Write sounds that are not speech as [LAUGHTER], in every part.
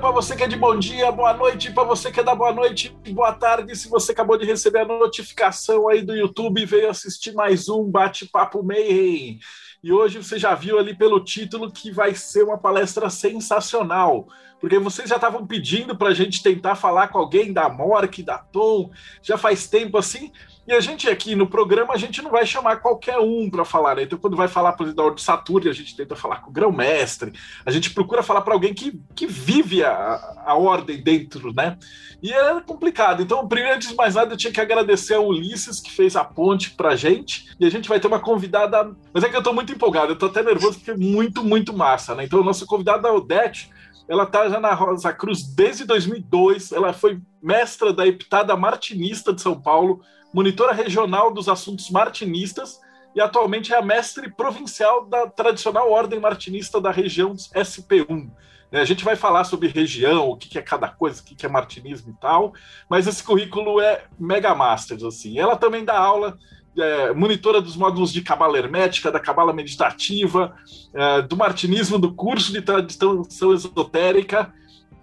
para você que é de bom dia, boa noite para você que é da boa noite, boa tarde. Se você acabou de receber a notificação aí do YouTube veio assistir mais um Bate-Papo Mayhem. E hoje você já viu ali pelo título que vai ser uma palestra sensacional, porque vocês já estavam pedindo para a gente tentar falar com alguém da Mork, da Tom, já faz tempo assim. E a gente aqui no programa, a gente não vai chamar qualquer um para falar, né? Então, quando vai falar, por exemplo, da Ordem Saturno, a gente tenta falar com o grão-mestre, a gente procura falar para alguém que, que vive a, a ordem dentro, né? E é complicado. Então, primeiro, antes de mais nada, eu tinha que agradecer ao Ulisses, que fez a ponte pra gente, e a gente vai ter uma convidada. Mas é que eu tô muito empolgado, eu tô até nervoso porque é muito, muito massa, né? Então, o nosso convidado é Odete. Ela está já na Rosa Cruz desde 2002. Ela foi mestra da Epitada Martinista de São Paulo, monitora regional dos assuntos martinistas e atualmente é a mestre provincial da tradicional ordem martinista da região SP1. Né, a gente vai falar sobre região, o que é cada coisa, o que é martinismo e tal, mas esse currículo é mega masters, assim. Ela também dá aula, é, monitora dos módulos de cabala hermética, da cabala meditativa, é, do martinismo, do curso de tradição esotérica.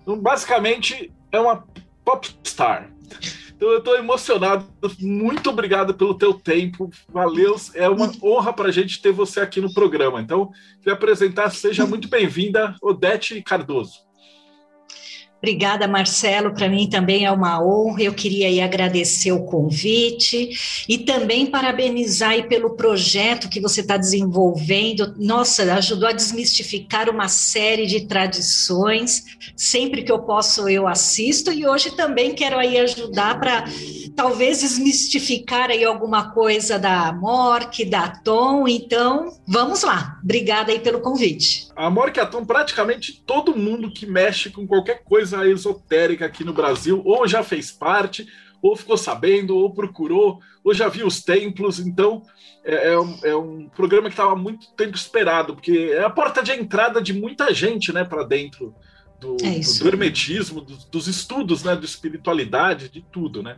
Então, basicamente, é uma popstar. Então eu estou emocionado. Muito obrigado pelo teu tempo. Valeu. É uma honra para a gente ter você aqui no programa. Então, queria apresentar, seja muito bem-vinda, Odete Cardoso. Obrigada, Marcelo. Para mim também é uma honra. Eu queria aí agradecer o convite e também parabenizar aí pelo projeto que você está desenvolvendo. Nossa, ajudou a desmistificar uma série de tradições. Sempre que eu posso, eu assisto e hoje também quero aí ajudar para talvez desmistificar aí alguma coisa da Mork, da Tom. Então, vamos lá. Obrigada aí pelo convite. A Mork e a Tom, praticamente todo mundo que mexe com qualquer coisa coisa esotérica aqui no Brasil, ou já fez parte, ou ficou sabendo, ou procurou, ou já viu os templos. Então, é, é, um, é um, programa que estava muito tempo esperado, porque é a porta de entrada de muita gente né, para dentro do, é do, hermetismo, do, dos estudos, né, de espiritualidade, de tudo. Né?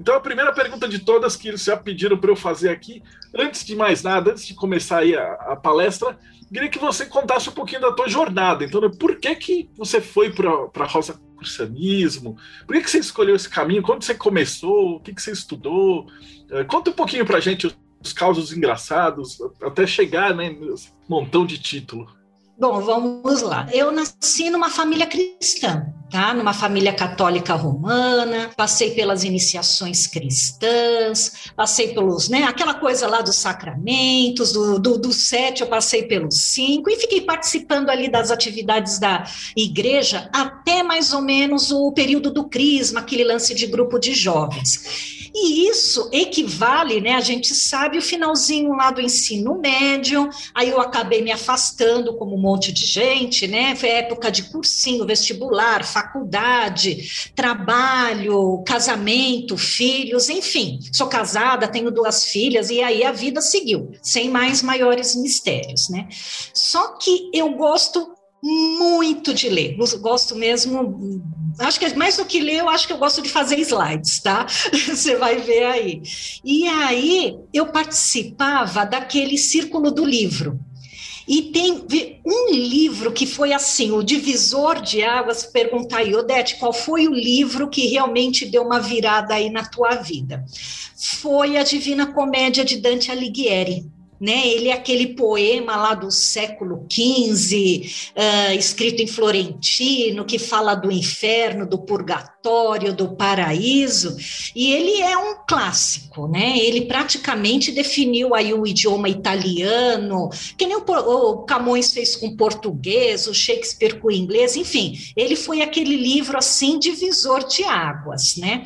Então, a primeira pergunta de todas que eles já pediram para eu fazer aqui, antes de mais nada, antes de começar aí a, a palestra, queria que você contasse um pouquinho da tua jornada. Então, né, por que, que você foi para Rosa Cristianismo? Por que, que você escolheu esse caminho? Quando você começou? O que, que você estudou? Uh, conta um pouquinho para gente os, os causos engraçados, até chegar né, nesse montão de título. Bom, vamos lá. Eu nasci numa família cristã, tá? Numa família católica romana, passei pelas iniciações cristãs, passei pelos, né? Aquela coisa lá dos sacramentos, do, do, do sete eu passei pelos cinco e fiquei participando ali das atividades da igreja até mais ou menos o período do crisma, aquele lance de grupo de jovens. E isso equivale, né? A gente sabe o finalzinho lá do ensino médio, aí eu acabei me afastando como um monte de gente, né? Foi época de cursinho, vestibular, faculdade, trabalho, casamento, filhos, enfim. Sou casada, tenho duas filhas, e aí a vida seguiu, sem mais maiores mistérios, né? Só que eu gosto muito de ler. Gosto mesmo. Acho que mais do que ler, eu acho que eu gosto de fazer slides, tá? [LAUGHS] Você vai ver aí. E aí eu participava daquele círculo do livro. E tem um livro que foi assim, o divisor de águas, perguntar aí, Odete, qual foi o livro que realmente deu uma virada aí na tua vida? Foi a Divina Comédia de Dante Alighieri né? Ele é aquele poema lá do século XV, uh, escrito em florentino, que fala do inferno, do purgatório, do paraíso, e ele é um clássico, né? Ele praticamente definiu aí o idioma italiano, que nem o, o Camões fez com português, o Shakespeare com inglês, enfim, ele foi aquele livro assim divisor de águas, né?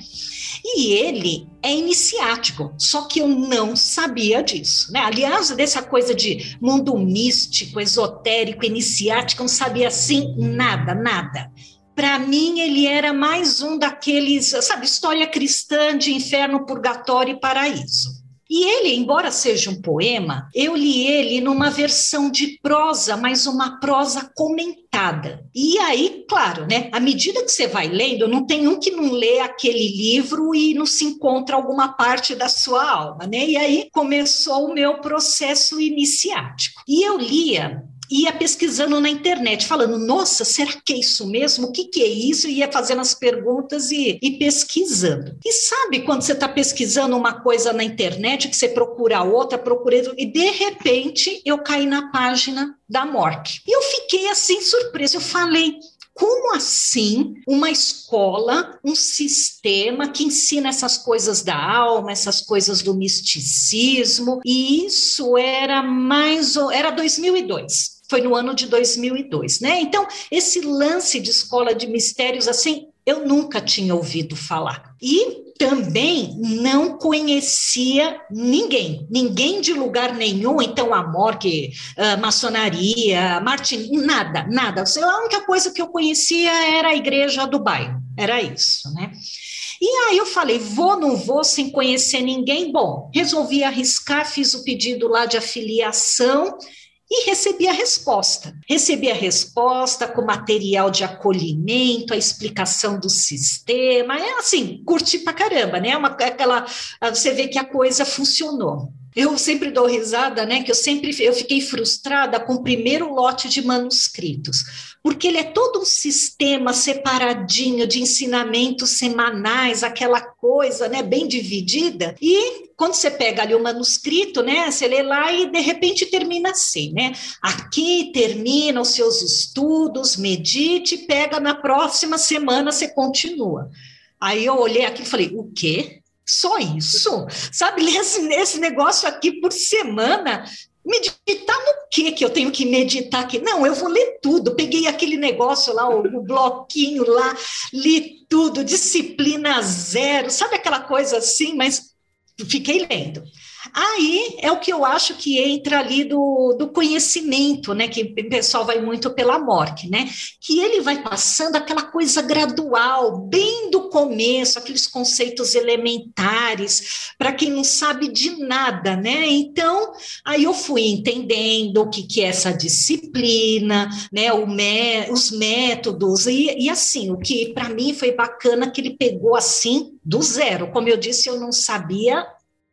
E ele é iniciático, só que eu não sabia disso. Né? Aliás, dessa coisa de mundo místico, esotérico, iniciático, eu não sabia assim nada, nada. Para mim, ele era mais um daqueles, sabe, história cristã de inferno, purgatório e paraíso. E ele, embora seja um poema, eu li ele numa versão de prosa, mas uma prosa comentada. E aí, claro, né? À medida que você vai lendo, não tem um que não lê aquele livro e não se encontra alguma parte da sua alma, né? E aí começou o meu processo iniciático. E eu lia ia pesquisando na internet, falando, nossa, será que é isso mesmo? O que, que é isso? E ia fazendo as perguntas e, e pesquisando. E sabe quando você está pesquisando uma coisa na internet, que você procura outra, procura, e de repente eu caí na página da Mork. E eu fiquei assim surpresa, eu falei, como assim uma escola, um sistema que ensina essas coisas da alma, essas coisas do misticismo? E isso era mais era 2002 foi no ano de 2002, né? Então, esse lance de escola de mistérios, assim, eu nunca tinha ouvido falar. E também não conhecia ninguém, ninguém de lugar nenhum, então a morgue, a maçonaria, Martin, nada, nada. A única coisa que eu conhecia era a igreja do bairro, era isso, né? E aí eu falei, vou, não vou, sem conhecer ninguém? Bom, resolvi arriscar, fiz o pedido lá de afiliação e recebi a resposta. Recebi a resposta com material de acolhimento, a explicação do sistema. É assim, curti pra caramba, né? Uma, aquela, você vê que a coisa funcionou. Eu sempre dou risada, né? Que eu sempre eu fiquei frustrada com o primeiro lote de manuscritos, porque ele é todo um sistema separadinho de ensinamentos semanais, aquela coisa, né, bem dividida. E quando você pega ali o manuscrito, né, você lê lá e de repente termina assim, né? Aqui termina os seus estudos, medite, pega na próxima semana você continua. Aí eu olhei aqui e falei: "O quê? Só isso? Sabe, [LAUGHS] esse, esse negócio aqui por semana, meditar no que que eu tenho que meditar aqui? Não, eu vou ler tudo. Peguei aquele negócio lá, o, o, bloquinho lá, li tudo, disciplina zero, sabe aquela coisa assim, mas fiquei lendo. Aí é o que eu acho que entra ali do, do conhecimento, né? Que o pessoal vai muito pela morte, né? Que ele vai passando aquela coisa gradual, bem do começo, aqueles conceitos elementares, para quem não sabe de nada, né? Então, aí eu fui entendendo o que, que é essa disciplina, né? O os métodos, e, e assim, o que para mim foi bacana que ele pegou assim do zero. Como eu disse, eu não sabia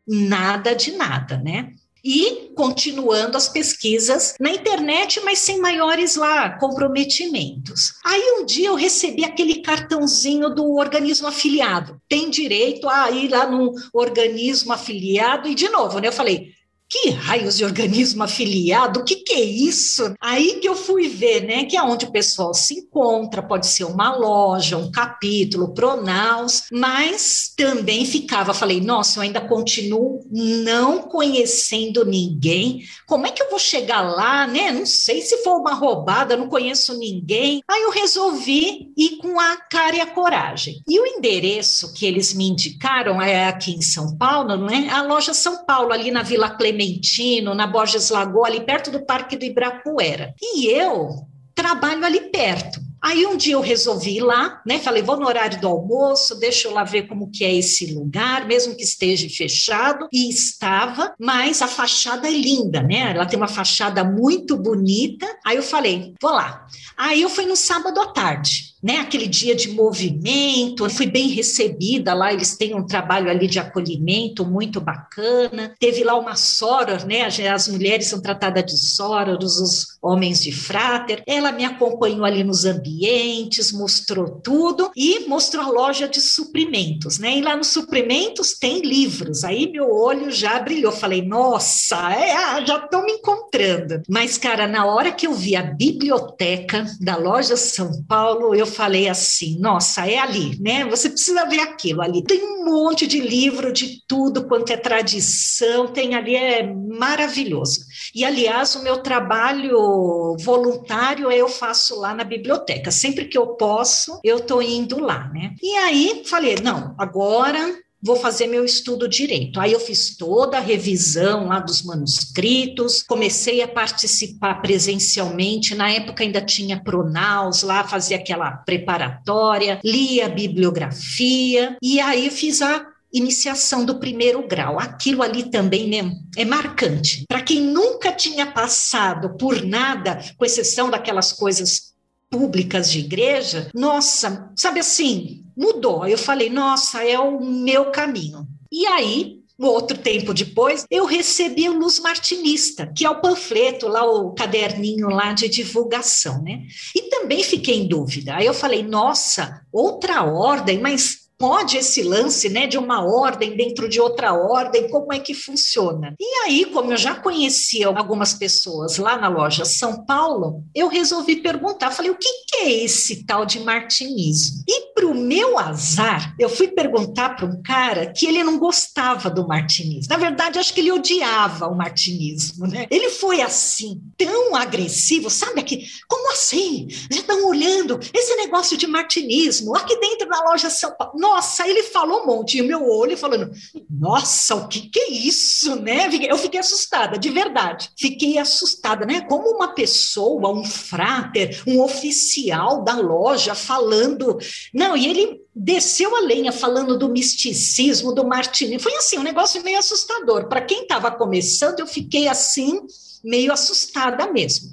nada de nada, né? E continuando as pesquisas na internet, mas sem maiores lá comprometimentos. Aí um dia eu recebi aquele cartãozinho do organismo afiliado. Tem direito a ir lá no organismo afiliado e de novo, né? Eu falei, que raios de organismo afiliado? O que, que é isso? Aí que eu fui ver, né? Que é onde o pessoal se encontra, pode ser uma loja, um capítulo, pronaus, mas também ficava, falei, nossa, eu ainda continuo não conhecendo ninguém. Como é que eu vou chegar lá, né? Não sei se for uma roubada, não conheço ninguém. Aí eu resolvi ir com a cara e a coragem. E o endereço que eles me indicaram é aqui em São Paulo, né? A loja São Paulo, ali na Vila Clemente Clementino, na Borges Lagoa, ali perto do Parque do Ibirapuera. E eu trabalho ali perto. Aí um dia eu resolvi ir lá, né? Falei, vou no horário do almoço, deixa eu lá ver como que é esse lugar, mesmo que esteja fechado. E estava, mas a fachada é linda, né? Ela tem uma fachada muito bonita. Aí eu falei, vou lá. Aí eu fui no sábado à tarde né, aquele dia de movimento, fui bem recebida lá, eles têm um trabalho ali de acolhimento muito bacana. Teve lá uma soror, né, as mulheres são tratadas de soros, os homens de fráter. Ela me acompanhou ali nos ambientes, mostrou tudo e mostrou a loja de suprimentos, né? E lá nos suprimentos tem livros. Aí meu olho já brilhou, falei: "Nossa, é, ah, já estou me encontrando". Mas cara, na hora que eu vi a biblioteca da loja São Paulo, eu falei assim: nossa, é ali, né? Você precisa ver aquilo ali. Tem um monte de livro de tudo quanto é tradição, tem ali, é maravilhoso. E, aliás, o meu trabalho voluntário eu faço lá na biblioteca. Sempre que eu posso, eu estou indo lá, né? E aí falei: não, agora vou fazer meu estudo direito. Aí eu fiz toda a revisão lá dos manuscritos, comecei a participar presencialmente, na época ainda tinha Pronaus lá, fazia aquela preparatória, lia a bibliografia, e aí fiz a iniciação do primeiro grau. Aquilo ali também né, é marcante. Para quem nunca tinha passado por nada, com exceção daquelas coisas públicas de igreja, nossa, sabe assim, mudou. Eu falei, nossa, é o meu caminho. E aí, outro tempo depois, eu recebi o Luz Martinista, que é o panfleto lá, o caderninho lá de divulgação, né? E também fiquei em dúvida. Aí eu falei, nossa, outra ordem, mas pode esse lance né, de uma ordem dentro de outra ordem, como é que funciona? E aí, como eu já conhecia algumas pessoas lá na loja São Paulo, eu resolvi perguntar, falei, o que, que é esse tal de martinismo? E para o meu azar, eu fui perguntar para um cara que ele não gostava do martinismo. Na verdade, acho que ele odiava o martinismo, né? Ele foi assim, tão agressivo, sabe aqui? Como assim? Já estão olhando esse negócio de martinismo aqui dentro da loja São Paulo nossa, ele falou um monte, e o meu olho falando, nossa, o que, que é isso, né? Eu fiquei assustada, de verdade. Fiquei assustada, né? Como uma pessoa, um fráter, um oficial da loja falando. Não, e ele desceu a lenha falando do misticismo, do martinismo. Foi assim, um negócio meio assustador. Para quem estava começando, eu fiquei assim, meio assustada mesmo.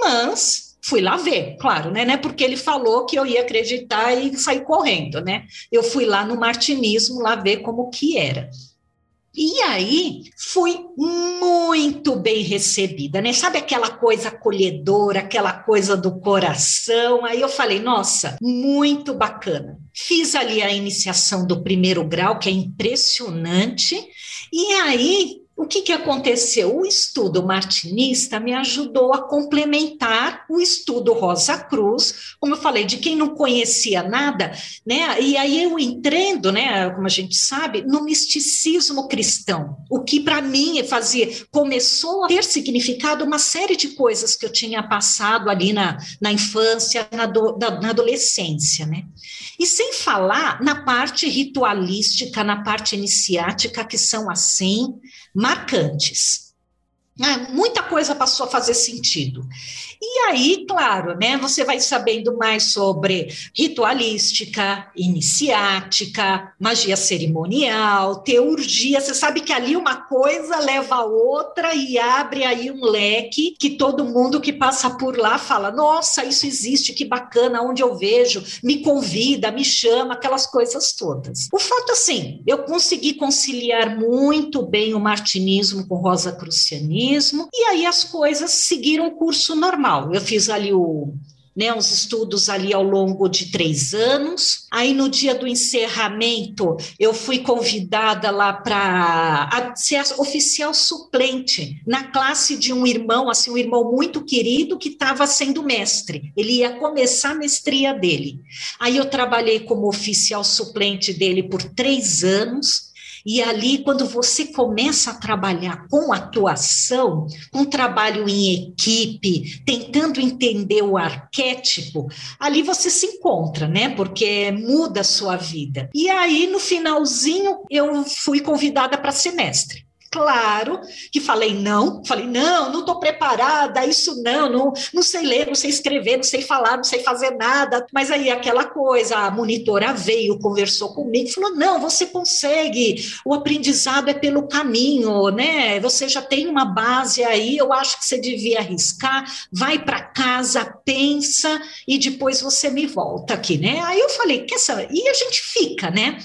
Mas fui lá ver, claro, né? Não é porque ele falou que eu ia acreditar e sair correndo, né? Eu fui lá no martinismo lá ver como que era. E aí fui muito bem recebida, né? Sabe aquela coisa acolhedora, aquela coisa do coração? Aí eu falei, nossa, muito bacana. Fiz ali a iniciação do primeiro grau, que é impressionante. E aí o que, que aconteceu? O estudo martinista me ajudou a complementar o estudo Rosa Cruz, como eu falei, de quem não conhecia nada, né? E aí eu entrando, né, como a gente sabe, no misticismo cristão, o que para mim fazia, começou a ter significado uma série de coisas que eu tinha passado ali na, na infância, na, do, na adolescência, né? E sem falar na parte ritualística, na parte iniciática, que são assim, marcantes. Ah, muita coisa passou a fazer sentido. E aí, claro, né, você vai sabendo mais sobre ritualística, iniciática, magia cerimonial, teurgia. Você sabe que ali uma coisa leva a outra e abre aí um leque que todo mundo que passa por lá fala: nossa, isso existe, que bacana, onde eu vejo, me convida, me chama, aquelas coisas todas. O fato, assim, eu consegui conciliar muito bem o martinismo com Rosa Crucianismo, e aí as coisas seguiram o curso normal eu fiz ali o, né, estudos ali ao longo de três anos. Aí, no dia do encerramento, eu fui convidada lá para ser oficial suplente na classe de um irmão, assim, um irmão muito querido que estava sendo mestre. Ele ia começar a mestria dele. Aí, eu trabalhei como oficial suplente dele por três anos. E ali, quando você começa a trabalhar com atuação, um trabalho em equipe, tentando entender o arquétipo, ali você se encontra, né? Porque muda a sua vida. E aí, no finalzinho, eu fui convidada para semestre claro que falei não, falei não, não estou preparada, isso não, não, não sei ler, não sei escrever, não sei falar, não sei fazer nada. Mas aí aquela coisa, a monitora veio, conversou comigo, falou não, você consegue, o aprendizado é pelo caminho, né? Você já tem uma base aí, eu acho que você devia arriscar, vai para casa, pensa e depois você me volta aqui, né? Aí eu falei, quer saber? E a gente fica, né?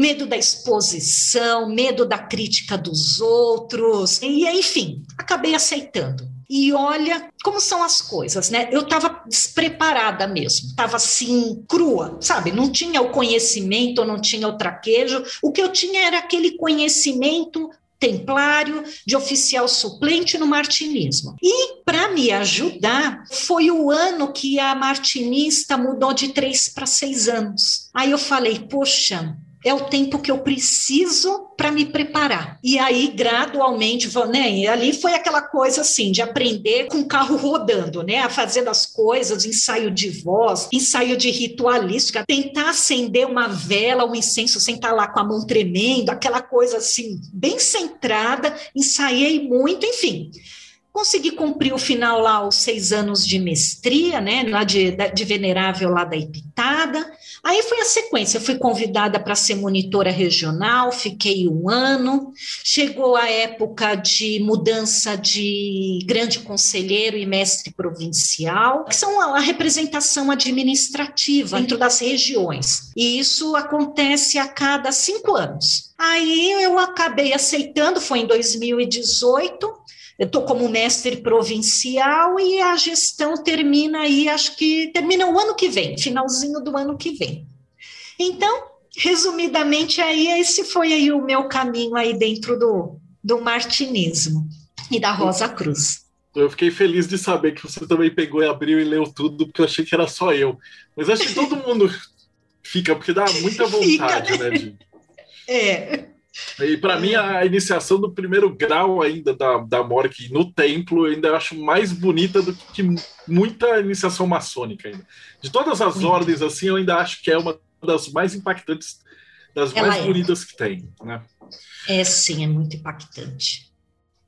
Medo da exposição, medo da crítica dos outros, e enfim, acabei aceitando. E olha como são as coisas, né? Eu estava despreparada mesmo, estava assim, crua, sabe? Não tinha o conhecimento, não tinha o traquejo. O que eu tinha era aquele conhecimento templário de oficial suplente no martinismo. E para me ajudar, foi o ano que a martinista mudou de três para seis anos. Aí eu falei, poxa, é o tempo que eu preciso para me preparar. E aí, gradualmente, né? E ali foi aquela coisa assim, de aprender com o carro rodando, né? A fazer as coisas, ensaio de voz, ensaio de ritualística, tentar acender uma vela, um incenso sem estar lá com a mão tremendo, aquela coisa assim, bem centrada, ensaiei muito, enfim. Consegui cumprir o final lá, os seis anos de mestria, né, lá de, de venerável lá da Epitada. Aí foi a sequência, fui convidada para ser monitora regional, fiquei um ano. Chegou a época de mudança de grande conselheiro e mestre provincial, que são a representação administrativa dentro das regiões. E isso acontece a cada cinco anos. Aí eu acabei aceitando, foi em 2018 eu estou como mestre provincial e a gestão termina aí, acho que termina o ano que vem, finalzinho do ano que vem. Então, resumidamente, aí esse foi aí o meu caminho aí dentro do, do martinismo e da Rosa Cruz. Eu fiquei feliz de saber que você também pegou e abriu e leu tudo, porque eu achei que era só eu. Mas acho que todo mundo fica, porque dá muita [LAUGHS] vontade, fica. né? De... É. E para mim, a iniciação do primeiro grau ainda da, da Mork no templo, eu ainda acho mais bonita do que muita iniciação maçônica ainda. De todas as ordens, assim, eu ainda acho que é uma das mais impactantes, das Ela mais é. bonitas que tem. Né? É sim, é muito impactante.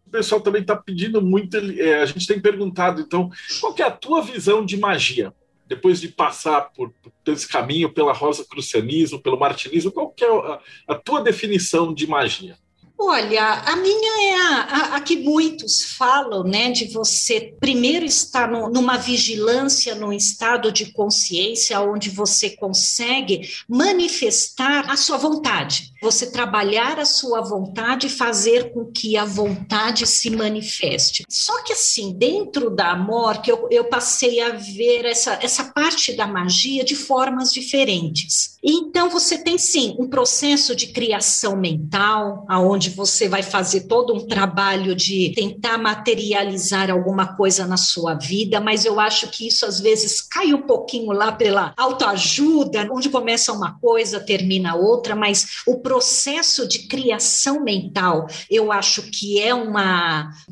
O pessoal também está pedindo muito, é, a gente tem perguntado, então, qual é a tua visão de magia? Depois de passar por, por esse caminho pela rosa crucianismo, pelo martinismo, qual é a, a tua definição de magia? Olha, a minha é a, a, a, que muitos falam, né, de você primeiro estar no, numa vigilância, num estado de consciência, onde você consegue manifestar a sua vontade. Você trabalhar a sua vontade e fazer com que a vontade se manifeste. Só que assim, dentro da morte, eu, eu passei a ver essa, essa parte da magia de formas diferentes. Então, você tem sim um processo de criação mental, aonde você vai fazer todo um trabalho de tentar materializar alguma coisa na sua vida, mas eu acho que isso às vezes cai um pouquinho lá pela autoajuda, onde começa uma coisa, termina outra, mas o processo de criação mental, eu acho que é um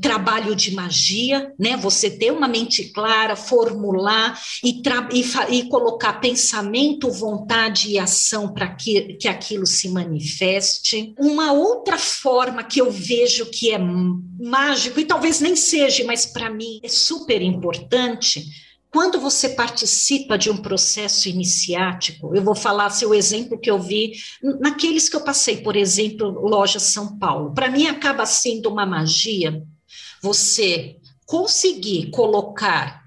trabalho de magia, né? Você ter uma mente clara, formular e, e, e colocar pensamento, vontade e ação para que, que aquilo se manifeste. Uma outra forma forma que eu vejo que é mágico, e talvez nem seja, mas para mim é super importante, quando você participa de um processo iniciático, eu vou falar seu exemplo que eu vi naqueles que eu passei, por exemplo, Loja São Paulo. Para mim acaba sendo uma magia você conseguir colocar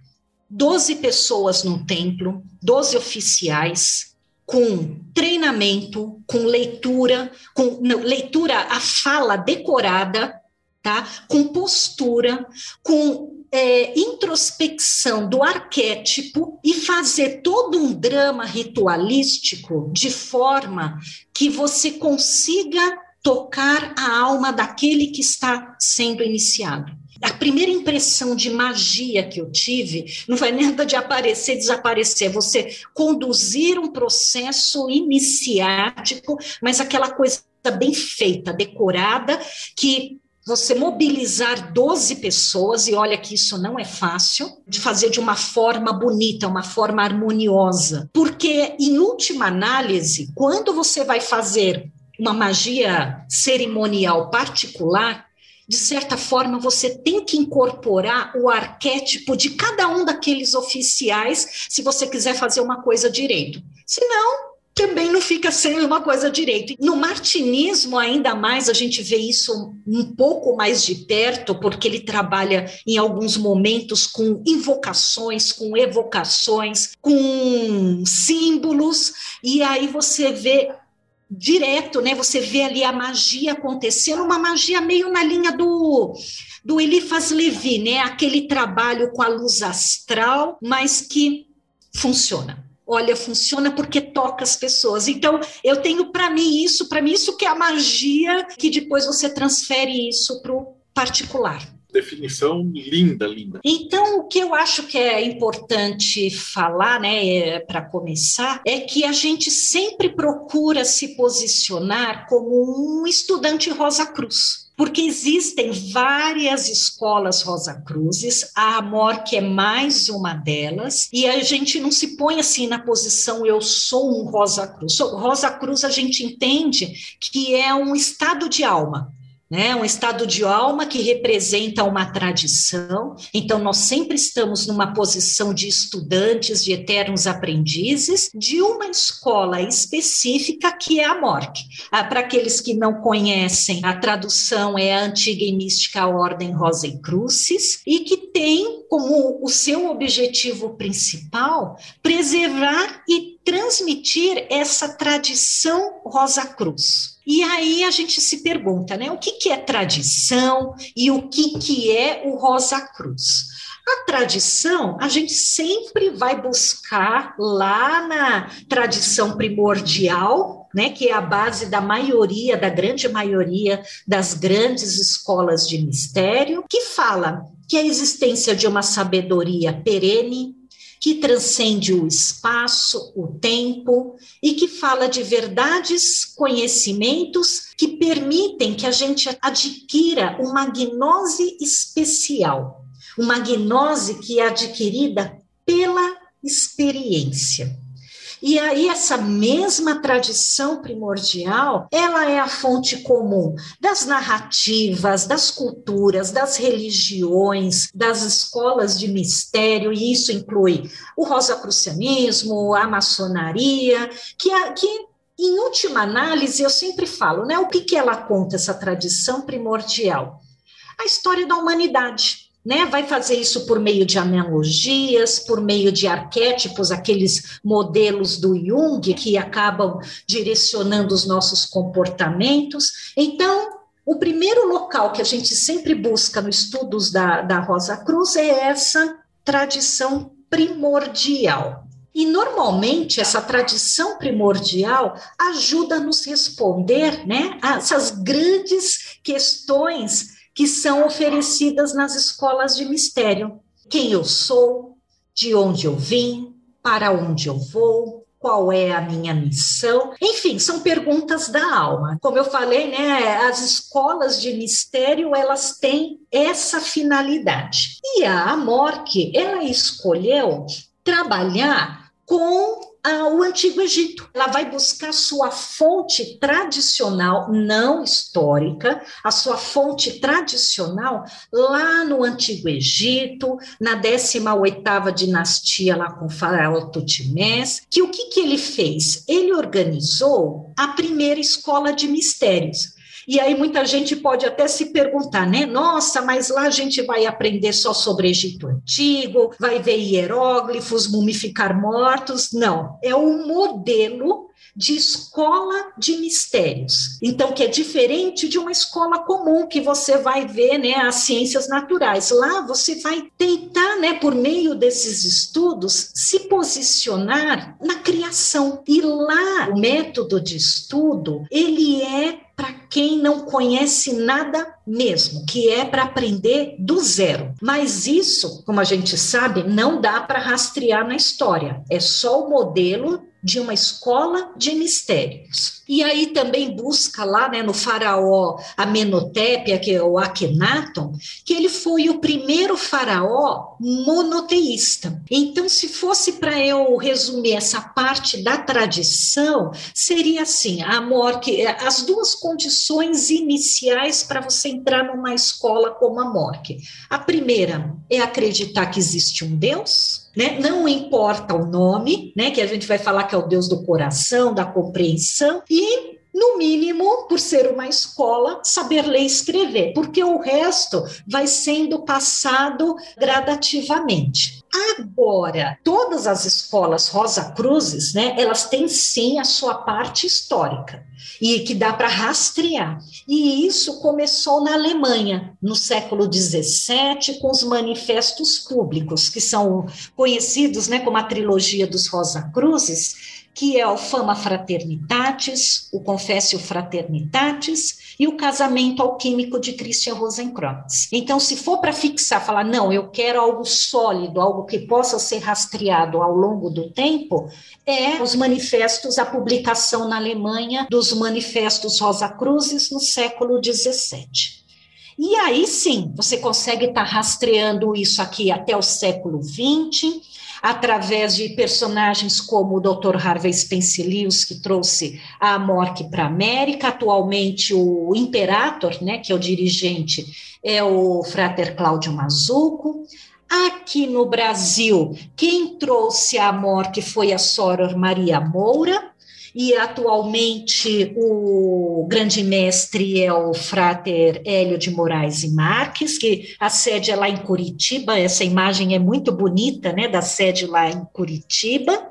12 pessoas no templo, 12 oficiais, com treinamento, com leitura, com não, leitura a fala decorada, tá? Com postura, com é, introspecção do arquétipo e fazer todo um drama ritualístico de forma que você consiga tocar a alma daquele que está sendo iniciado a primeira impressão de magia que eu tive não foi nada de aparecer, desaparecer, você conduzir um processo iniciático, mas aquela coisa bem feita, decorada, que você mobilizar 12 pessoas, e olha que isso não é fácil, de fazer de uma forma bonita, uma forma harmoniosa. Porque, em última análise, quando você vai fazer uma magia cerimonial particular, de certa forma, você tem que incorporar o arquétipo de cada um daqueles oficiais se você quiser fazer uma coisa direito. Senão, também não fica sendo uma coisa direito. No martinismo, ainda mais, a gente vê isso um pouco mais de perto, porque ele trabalha em alguns momentos com invocações, com evocações, com símbolos, e aí você vê direto, né? Você vê ali a magia acontecendo, uma magia meio na linha do do Eliphas Levi, né? Aquele trabalho com a luz astral, mas que funciona. Olha, funciona porque toca as pessoas. Então, eu tenho para mim isso, para mim isso que é a magia, que depois você transfere isso para o particular definição linda, linda. Então, o que eu acho que é importante falar, né, é, para começar, é que a gente sempre procura se posicionar como um estudante Rosa Cruz porque existem várias escolas Rosa Cruzes, a Amor que é mais uma delas, e a gente não se põe assim na posição eu sou um Rosa Cruz. Rosa Cruz a gente entende que é um estado de alma, né? Um estado de alma que representa uma tradição. Então, nós sempre estamos numa posição de estudantes, de eternos aprendizes, de uma escola específica que é a MORC. Ah, Para aqueles que não conhecem, a tradução é a antiga e mística Ordem Rosa e Crucis, e que tem como o seu objetivo principal preservar e transmitir essa tradição Rosa Cruz. E aí a gente se pergunta, né, o que, que é tradição e o que, que é o Rosa Cruz? A tradição, a gente sempre vai buscar lá na tradição primordial, né, que é a base da maioria, da grande maioria das grandes escolas de mistério, que fala que a existência de uma sabedoria perene, que transcende o espaço, o tempo e que fala de verdades, conhecimentos que permitem que a gente adquira uma gnose especial, uma gnose que é adquirida pela experiência. E aí essa mesma tradição primordial, ela é a fonte comum das narrativas, das culturas, das religiões, das escolas de mistério, e isso inclui o rosacrucianismo, a maçonaria, que, que em última análise, eu sempre falo, né? O que, que ela conta, essa tradição primordial? A história da humanidade né? Vai fazer isso por meio de analogias, por meio de arquétipos, aqueles modelos do Jung que acabam direcionando os nossos comportamentos. Então, o primeiro local que a gente sempre busca nos estudos da, da Rosa Cruz é essa tradição primordial. E normalmente essa tradição primordial ajuda a nos responder, né, a essas grandes questões que são oferecidas nas escolas de mistério. Quem eu sou, de onde eu vim, para onde eu vou, qual é a minha missão? Enfim, são perguntas da alma. Como eu falei, né, as escolas de mistério, elas têm essa finalidade. E a Amorque, ela escolheu trabalhar com o Antigo Egito. Ela vai buscar sua fonte tradicional, não histórica, a sua fonte tradicional lá no Antigo Egito, na 18ª dinastia lá com o faraó Tutmés, que o que, que ele fez? Ele organizou a primeira escola de mistérios. E aí muita gente pode até se perguntar, né? Nossa, mas lá a gente vai aprender só sobre Egito Antigo, vai ver hieróglifos, mumificar mortos. Não, é um modelo de escola de mistérios. Então, que é diferente de uma escola comum que você vai ver, né, as ciências naturais. Lá você vai tentar, né, por meio desses estudos, se posicionar na criação. E lá o método de estudo, ele é para quem não conhece nada mesmo, que é para aprender do zero. Mas isso, como a gente sabe, não dá para rastrear na história. É só o modelo de uma escola de mistérios. E aí também busca lá né, no faraó Amenotépia, que é o Akhenaton, que ele foi o primeiro faraó monoteísta. Então, se fosse para eu resumir essa parte da tradição, seria assim: a morte, as duas condições iniciais para você entrar numa escola como a Morque. A primeira é acreditar que existe um Deus, né? Não importa o nome, né? Que a gente vai falar que é o Deus do coração, da compreensão, e no mínimo, por ser uma escola, saber ler e escrever, porque o resto vai sendo passado gradativamente. Agora, todas as escolas Rosa Cruzes, né, elas têm sim a sua parte histórica e que dá para rastrear. E isso começou na Alemanha, no século XVII, com os manifestos públicos, que são conhecidos né, como a trilogia dos Rosa Cruzes, que é o Fama Fraternitatis, o Confessio Fraternitatis e o Casamento Alquímico de Christian Rosenkreuz. Então, se for para fixar, falar, não, eu quero algo sólido, algo que possa ser rastreado ao longo do tempo, é os manifestos, a publicação na Alemanha dos manifestos Rosa Cruzes no século XVII. E aí sim, você consegue estar tá rastreando isso aqui até o século XX, através de personagens como o Dr. Harvey Spence Lewis, que trouxe a Mork para a América, atualmente o Imperator, né, que é o dirigente, é o Frater Cláudio Mazuco. Aqui no Brasil, quem trouxe a Mork foi a Soror Maria Moura, e atualmente o grande mestre é o frater Hélio de Moraes e Marques, que a sede é lá em Curitiba, essa imagem é muito bonita, né, da sede lá em Curitiba.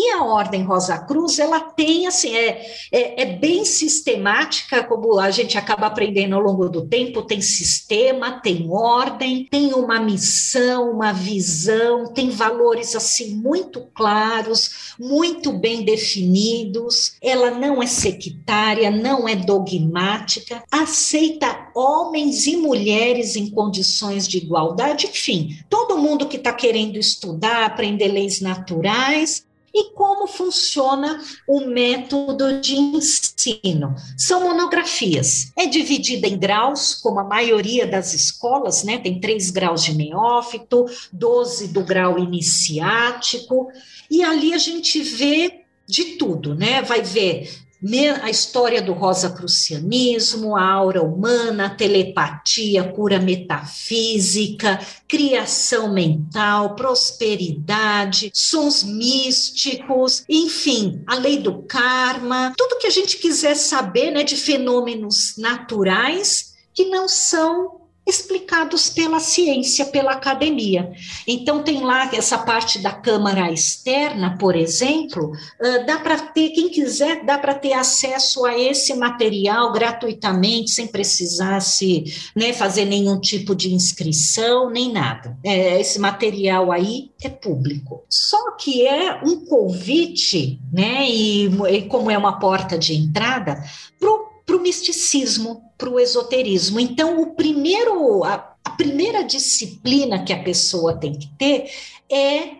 E a Ordem Rosa Cruz, ela tem, assim, é, é, é, bem sistemática, como a gente acaba aprendendo ao longo do tempo, tem sistema, tem ordem, tem uma missão, uma visão, tem valores, assim, muito claros, muito bem definidos, ela não é sectária, não é dogmática, aceita homens e mulheres em condições de igualdade, enfim, todo mundo que está querendo estudar, aprender leis naturais, e como funciona o método de ensino. São monografias. É dividida em graus, como a maioria das escolas, né? Tem três graus de neófito, 12 do grau iniciático, e ali a gente vê de tudo, né? Vai ver a história do rosacrucianismo, a aura humana, a telepatia, cura metafísica, criação mental, prosperidade, sons místicos, enfim, a lei do karma, tudo que a gente quiser saber né, de fenômenos naturais que não são explicados pela ciência, pela academia. Então, tem lá essa parte da câmara externa, por exemplo, dá para ter, quem quiser, dá para ter acesso a esse material gratuitamente, sem precisar se né, fazer nenhum tipo de inscrição, nem nada. É, esse material aí é público. Só que é um convite, né, e, e como é uma porta de entrada, para o misticismo, para o esoterismo. Então, o primeiro, a, a primeira disciplina que a pessoa tem que ter é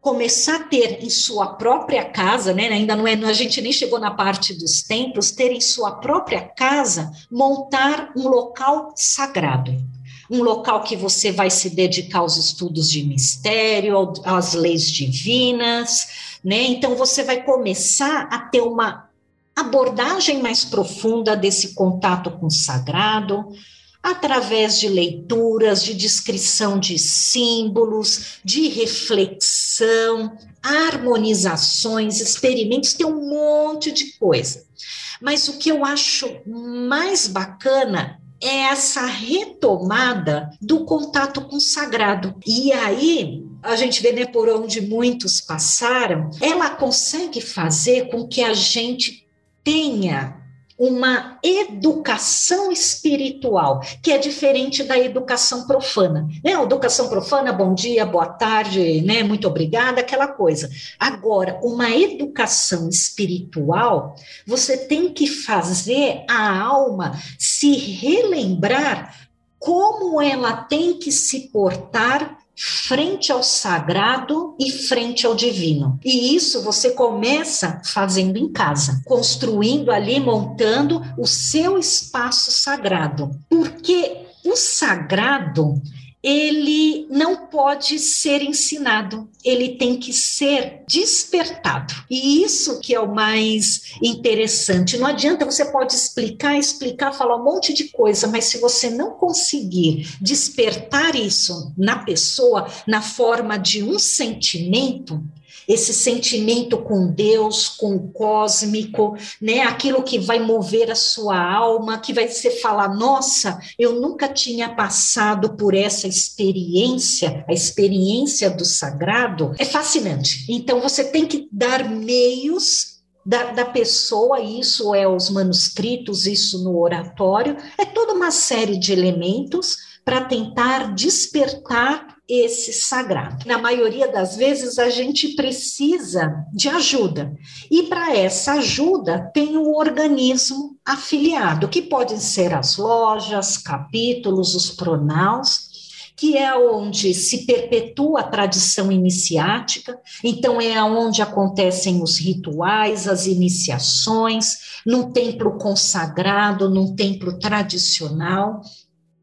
começar a ter em sua própria casa, né? Ainda não é, a gente nem chegou na parte dos templos, ter em sua própria casa, montar um local sagrado. Um local que você vai se dedicar aos estudos de mistério, às leis divinas, né? Então você vai começar a ter uma abordagem mais profunda desse contato com o sagrado, através de leituras, de descrição de símbolos, de reflexão, harmonizações, experimentos, tem um monte de coisa. Mas o que eu acho mais bacana é essa retomada do contato com o sagrado. E aí, a gente vê né, por onde muitos passaram, ela consegue fazer com que a gente tenha uma educação espiritual, que é diferente da educação profana. Né? Educação profana, bom dia, boa tarde, né? muito obrigada, aquela coisa. Agora, uma educação espiritual, você tem que fazer a alma se relembrar como ela tem que se portar frente ao sagrado e frente ao divino. E isso você começa fazendo em casa, construindo ali, montando o seu espaço sagrado. Porque o sagrado ele não pode ser ensinado, ele tem que ser despertado. E isso que é o mais interessante. Não adianta você pode explicar, explicar, falar um monte de coisa, mas se você não conseguir despertar isso na pessoa na forma de um sentimento, esse sentimento com Deus, com o cósmico, né? Aquilo que vai mover a sua alma, que vai ser falar: nossa, eu nunca tinha passado por essa experiência, a experiência do sagrado. É fascinante. Então você tem que dar meios da, da, pessoa, isso é os manuscritos, isso no oratório, é toda uma série de elementos para tentar despertar esse sagrado. Na maioria das vezes, a gente precisa de ajuda. E para essa ajuda, tem o organismo afiliado, que podem ser as lojas, capítulos, os pronaus que é onde se perpetua a tradição iniciática, então é onde acontecem os rituais, as iniciações, num templo consagrado, num templo tradicional,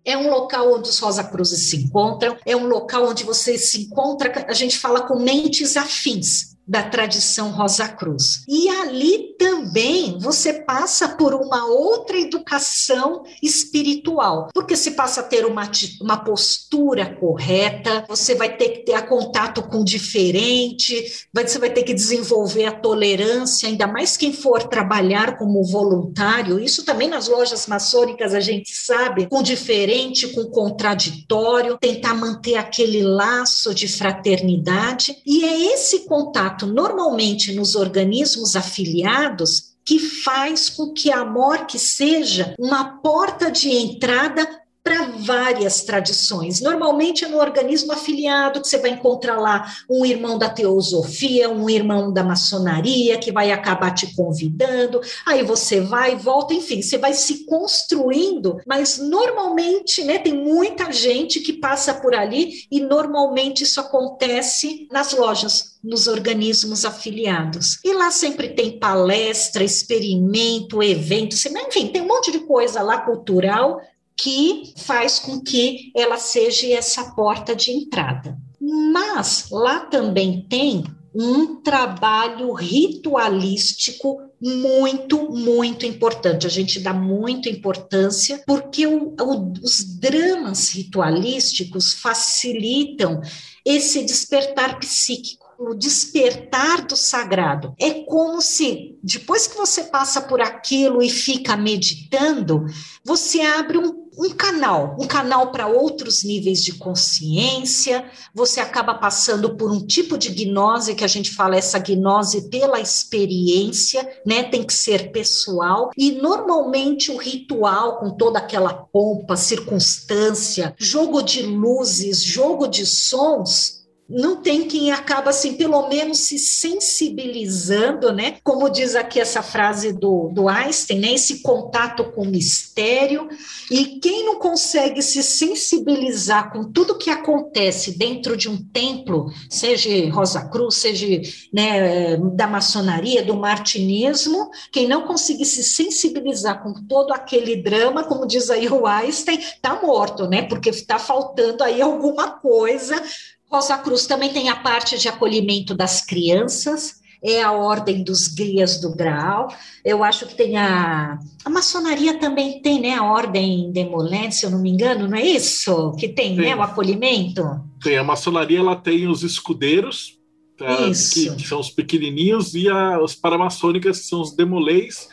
é um local onde os Rosa Cruzes se encontram, é um local onde você se encontra, a gente fala com mentes afins da tradição Rosa Cruz. E ali também você passa por uma outra educação espiritual, porque você passa a ter uma, uma postura correta, você vai ter que ter contato com o diferente, você vai ter que desenvolver a tolerância, ainda mais quem for trabalhar como voluntário, isso também nas lojas maçônicas a gente sabe, com diferente, com contraditório, tentar manter aquele laço de fraternidade, e é esse contato normalmente nos organismos afiliados que faz com que a morte seja uma porta de entrada para várias tradições. Normalmente é no organismo afiliado que você vai encontrar lá um irmão da teosofia, um irmão da maçonaria que vai acabar te convidando. Aí você vai volta, enfim, você vai se construindo, mas normalmente, né, tem muita gente que passa por ali e normalmente isso acontece nas lojas, nos organismos afiliados. E lá sempre tem palestra, experimento, evento, enfim, tem um monte de coisa lá cultural que faz com que ela seja essa porta de entrada. Mas lá também tem um trabalho ritualístico muito, muito importante. A gente dá muita importância porque o, o, os dramas ritualísticos facilitam esse despertar psíquico o despertar do sagrado. É como se, depois que você passa por aquilo e fica meditando, você abre um, um canal, um canal para outros níveis de consciência, você acaba passando por um tipo de gnose, que a gente fala essa gnose pela experiência, né? Tem que ser pessoal, e normalmente o ritual, com toda aquela pompa, circunstância, jogo de luzes, jogo de sons, não tem quem acaba assim, pelo menos se sensibilizando, né? Como diz aqui essa frase do, do Einstein, né? Esse contato com o mistério. E quem não consegue se sensibilizar com tudo que acontece dentro de um templo, seja Rosa Cruz, seja né, da maçonaria, do martinismo, quem não conseguir se sensibilizar com todo aquele drama, como diz aí o Einstein, está morto, né? Porque está faltando aí alguma coisa Rosa Cruz também tem a parte de acolhimento das crianças, é a ordem dos guias do Graal. Eu acho que tem a. A maçonaria também tem, né? A ordem demolente, se eu não me engano, não é isso? Que tem, né? O acolhimento? Tem, a maçonaria ela tem os escudeiros, tá? que, que, são os pequenininhos, e a, os paramaçônicas, que são os demolês,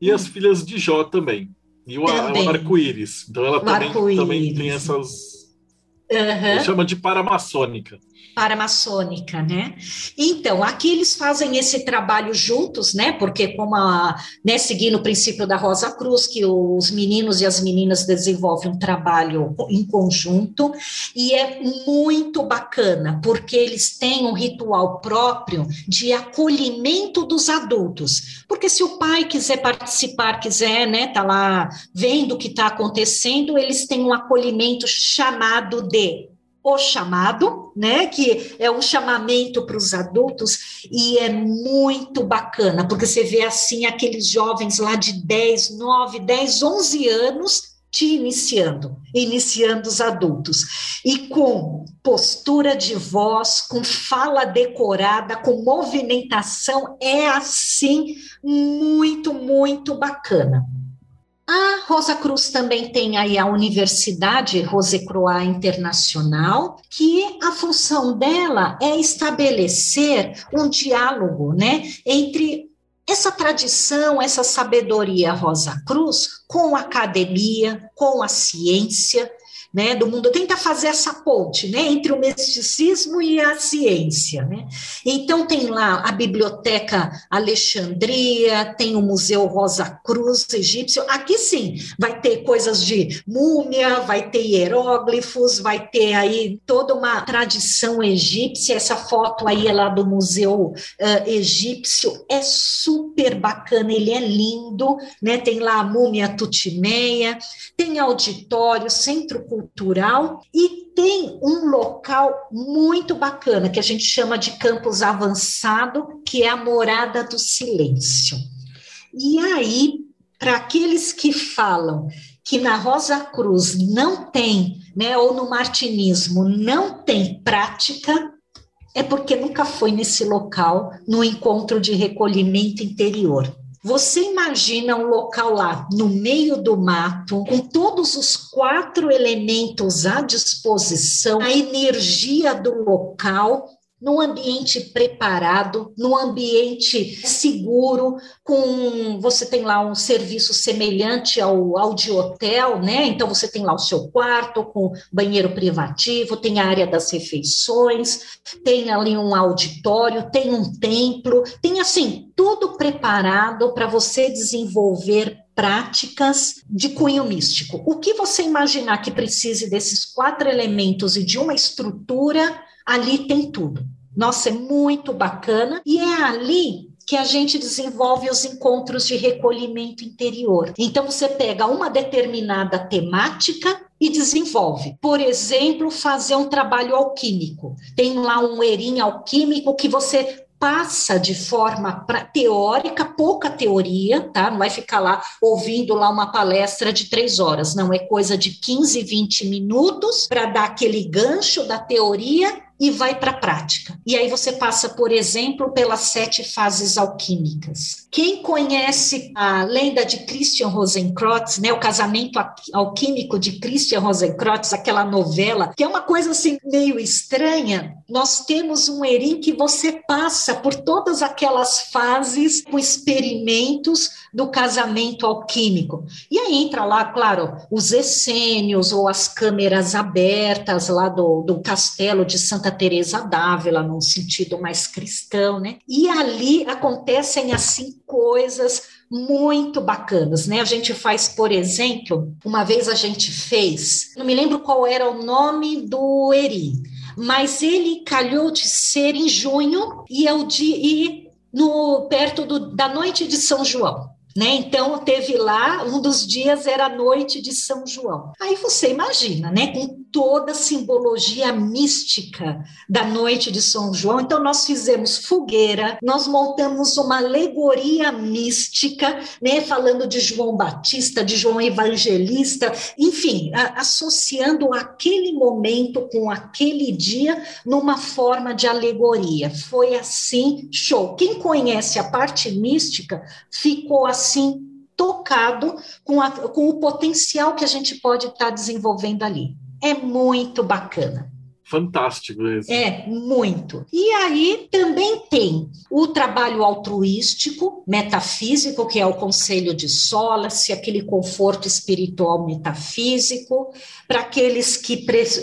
e hum. as filhas de Jó também. E o, o arco-íris. Então ela também, também tem essas Uhum. Chama de paramaçônica paramaçônica, né? Então, aqui eles fazem esse trabalho juntos, né? Porque como a, né, seguindo o princípio da Rosa Cruz, que os meninos e as meninas desenvolvem um trabalho em conjunto, e é muito bacana, porque eles têm um ritual próprio de acolhimento dos adultos. Porque se o pai quiser participar, quiser, né, tá lá vendo o que está acontecendo, eles têm um acolhimento chamado de o chamado, né, que é um chamamento para os adultos, e é muito bacana, porque você vê assim aqueles jovens lá de 10, 9, 10, 11 anos te iniciando, iniciando os adultos, e com postura de voz, com fala decorada, com movimentação, é assim muito, muito bacana. A Rosa Cruz também tem aí a Universidade Rosecroix Internacional, que a função dela é estabelecer um diálogo, né, entre essa tradição, essa sabedoria Rosa Cruz com a academia, com a ciência, né, do mundo, tenta fazer essa ponte né, entre o misticismo e a ciência. Né? Então, tem lá a Biblioteca Alexandria, tem o Museu Rosa Cruz egípcio. Aqui sim, vai ter coisas de múmia, vai ter hieróglifos, vai ter aí toda uma tradição egípcia. Essa foto aí é lá do Museu uh, Egípcio, é super bacana, ele é lindo, né? Tem lá a múmia Tutimeia, tem auditório, centro cultural cultural e tem um local muito bacana que a gente chama de campus avançado, que é a morada do silêncio. E aí, para aqueles que falam que na Rosa Cruz não tem, né, ou no martinismo não tem prática, é porque nunca foi nesse local, no encontro de recolhimento interior. Você imagina um local lá, no meio do mato, com todos os quatro elementos à disposição, a energia do local, num ambiente preparado, num ambiente seguro, com você tem lá um serviço semelhante ao, ao de hotel, né? Então você tem lá o seu quarto com banheiro privativo, tem a área das refeições, tem ali um auditório, tem um templo, tem assim tudo preparado para você desenvolver práticas de cunho místico. O que você imaginar que precise desses quatro elementos e de uma estrutura ali tem tudo. Nossa, é muito bacana. E é ali que a gente desenvolve os encontros de recolhimento interior. Então, você pega uma determinada temática e desenvolve. Por exemplo, fazer um trabalho alquímico. Tem lá um erim alquímico que você passa de forma pra, teórica, pouca teoria, tá? Não vai ficar lá ouvindo lá uma palestra de três horas, não, é coisa de 15, 20 minutos para dar aquele gancho da teoria e vai para a prática. E aí você passa, por exemplo, pelas sete fases alquímicas. Quem conhece a lenda de Christian Rosenkreutz, né, o casamento alquímico de Christian Rosenkreutz, aquela novela, que é uma coisa assim meio estranha, nós temos um Erim que você passa por todas aquelas fases com experimentos do casamento alquímico. E aí entra lá, claro, os essênios ou as câmeras abertas lá do, do castelo de Santa Teresa d'Ávila, num sentido mais cristão, né? E ali acontecem assim coisas muito bacanas, né? A gente faz, por exemplo, uma vez a gente fez, não me lembro qual era o nome do Eri, mas ele calhou de ser em junho e é o dia e no perto do, da noite de São João. Né? Então teve lá, um dos dias era a noite de São João. Aí você imagina, né? Com toda a simbologia mística da noite de São João. Então nós fizemos fogueira, nós montamos uma alegoria mística, né? Falando de João Batista, de João Evangelista, enfim, a, associando aquele momento com aquele dia numa forma de alegoria. Foi assim, show. Quem conhece a parte mística ficou assim tocado com, a, com o potencial que a gente pode estar tá desenvolvendo ali. É muito bacana. Fantástico isso. É, muito. E aí também tem o trabalho altruístico, metafísico, que é o conselho de Solace, aquele conforto espiritual metafísico, para aqueles que,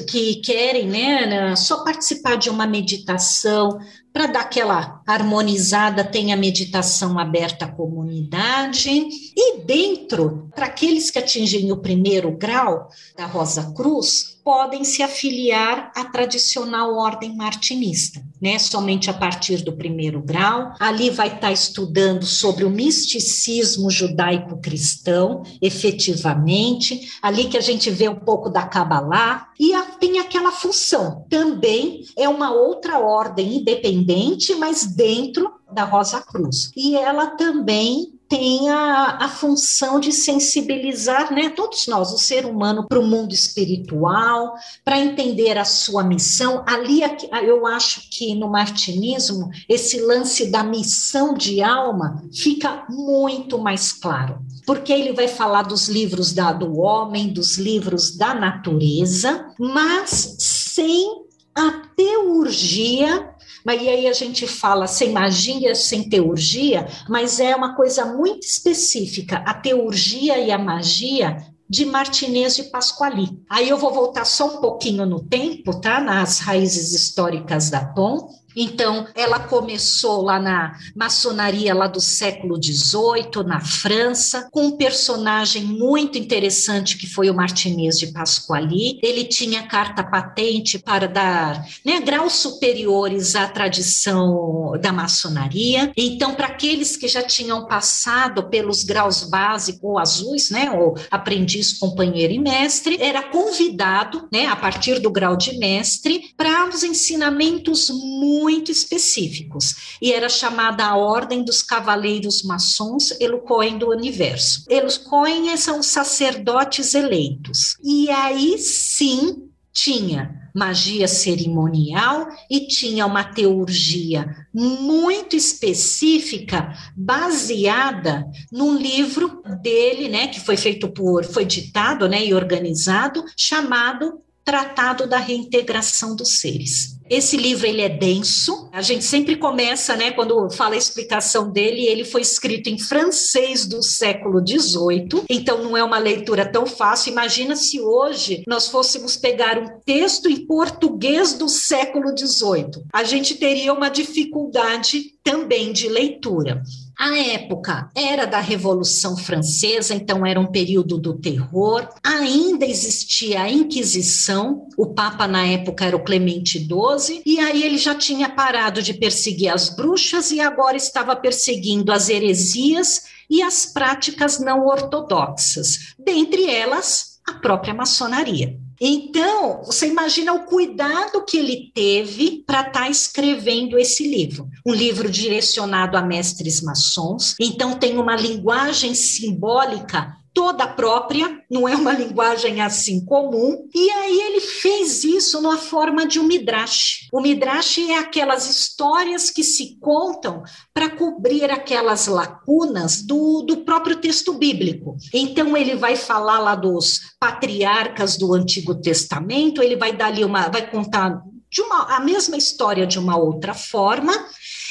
que querem né, só participar de uma meditação, para dar aquela harmonizada, tem a meditação aberta à comunidade. E dentro, para aqueles que atingem o primeiro grau da Rosa Cruz, podem se afiliar à tradicional ordem martinista, né? Somente a partir do primeiro grau. Ali vai estar tá estudando sobre o misticismo judaico-cristão, efetivamente. Ali que a gente vê um pouco da Kabbalah. E a, tem aquela função. Também é uma outra ordem independente, mas dentro da Rosa Cruz. E ela também tem a, a função de sensibilizar né, todos nós, o ser humano, para o mundo espiritual, para entender a sua missão. Ali, eu acho que no martinismo, esse lance da missão de alma fica muito mais claro, porque ele vai falar dos livros da, do homem, dos livros da natureza, mas sem a teurgia mas e aí a gente fala sem magia, sem teurgia, mas é uma coisa muito específica. A teurgia e a magia de Martinez de Pasquali. Aí eu vou voltar só um pouquinho no tempo, tá? Nas raízes históricas da Tom. Então, ela começou lá na maçonaria lá do século XVIII, na França, com um personagem muito interessante que foi o Martinez de Pasquali. Ele tinha carta patente para dar né, graus superiores à tradição da maçonaria. Então, para aqueles que já tinham passado pelos graus básicos ou azuis, né, ou aprendiz, companheiro e mestre, era convidado, né, a partir do grau de mestre, para os ensinamentos muito muito específicos. E era chamada a Ordem dos Cavaleiros Maçons Elucoen do Universo. Elucoen são sacerdotes eleitos. E aí sim tinha magia cerimonial e tinha uma teurgia muito específica baseada num livro dele, né, que foi feito por foi ditado, né, e organizado, chamado Tratado da Reintegração dos Seres. Esse livro ele é denso. A gente sempre começa, né, quando fala a explicação dele, ele foi escrito em francês do século XVIII, então não é uma leitura tão fácil. Imagina se hoje nós fôssemos pegar um texto em português do século XVIII. A gente teria uma dificuldade também de leitura. A época era da Revolução Francesa, então era um período do terror. Ainda existia a Inquisição, o Papa na época era o Clemente XII, e aí ele já tinha parado de perseguir as bruxas e agora estava perseguindo as heresias e as práticas não ortodoxas, dentre elas a própria maçonaria. Então, você imagina o cuidado que ele teve para estar tá escrevendo esse livro. Um livro direcionado a mestres maçons, então tem uma linguagem simbólica toda própria, não é uma linguagem assim comum. E aí ele fez isso numa forma de um midrash. O midrash é aquelas histórias que se contam para cobrir aquelas lacunas do, do próprio texto bíblico. Então ele vai falar lá dos patriarcas do Antigo Testamento, ele vai dar ali uma, vai contar de uma, a mesma história de uma outra forma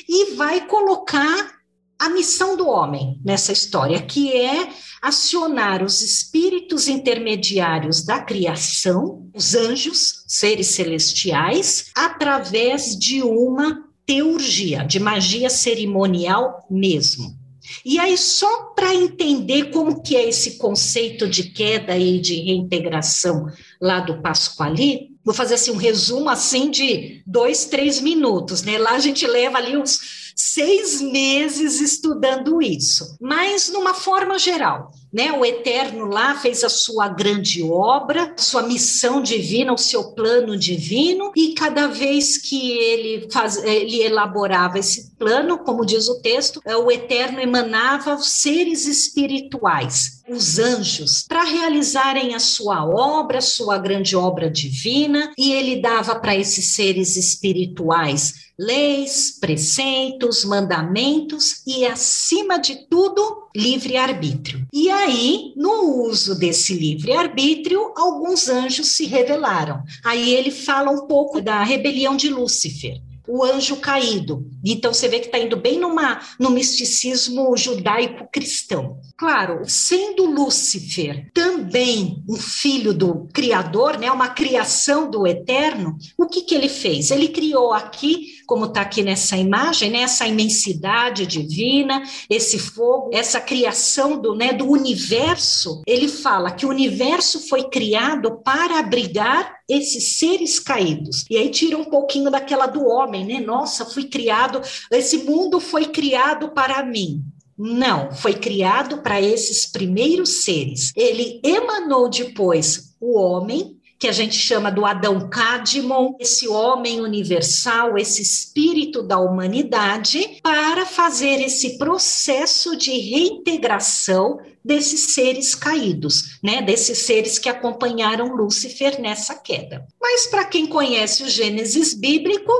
e vai colocar a missão do homem nessa história, que é acionar os espíritos intermediários da criação, os anjos, seres celestiais, através de uma teurgia, de magia cerimonial mesmo. E aí, só para entender como que é esse conceito de queda e de reintegração lá do Pasquali, vou fazer assim um resumo assim de dois, três minutos, né? Lá a gente leva ali uns seis meses estudando isso, mas numa forma geral. Né? O Eterno lá fez a sua grande obra, sua missão divina, o seu plano divino, e cada vez que ele, faz, ele elaborava esse plano, como diz o texto, é, o Eterno emanava os seres espirituais, os anjos, para realizarem a sua obra, sua grande obra divina, e ele dava para esses seres espirituais leis, preceitos, mandamentos e, acima de tudo, livre-arbítrio. E aí, no uso desse livre-arbítrio, alguns anjos se revelaram. Aí ele fala um pouco da rebelião de Lúcifer o anjo caído. Então você vê que está indo bem numa, no misticismo judaico-cristão. Claro, sendo Lúcifer também um filho do Criador, né, uma criação do Eterno, o que, que ele fez? Ele criou aqui, como está aqui nessa imagem, né, essa imensidade divina, esse fogo, essa criação do, né, do universo. Ele fala que o universo foi criado para abrigar esses seres caídos. E aí tira um pouquinho daquela do homem, né? Nossa, fui criado, esse mundo foi criado para mim. Não, foi criado para esses primeiros seres. Ele emanou depois o homem, que a gente chama do Adão Cadmon, esse homem universal, esse espírito da humanidade, para fazer esse processo de reintegração desses seres caídos, né, desses seres que acompanharam Lúcifer nessa queda. Mas para quem conhece o Gênesis bíblico,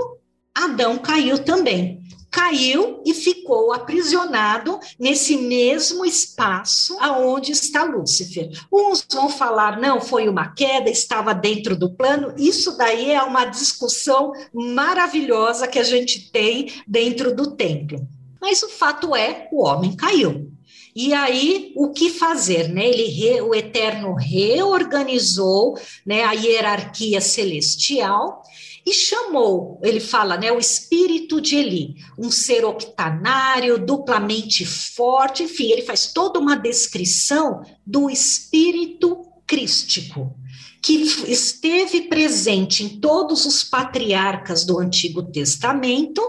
Adão caiu também. Caiu e ficou aprisionado nesse mesmo espaço aonde está Lúcifer. Uns vão falar, não, foi uma queda, estava dentro do plano. Isso daí é uma discussão maravilhosa que a gente tem dentro do templo. Mas o fato é, o homem caiu. E aí, o que fazer? Né? Ele re, o Eterno reorganizou né, a hierarquia celestial e chamou, ele fala, né, o espírito de Eli, um ser octanário, duplamente forte, enfim, ele faz toda uma descrição do espírito crístico que esteve presente em todos os patriarcas do Antigo Testamento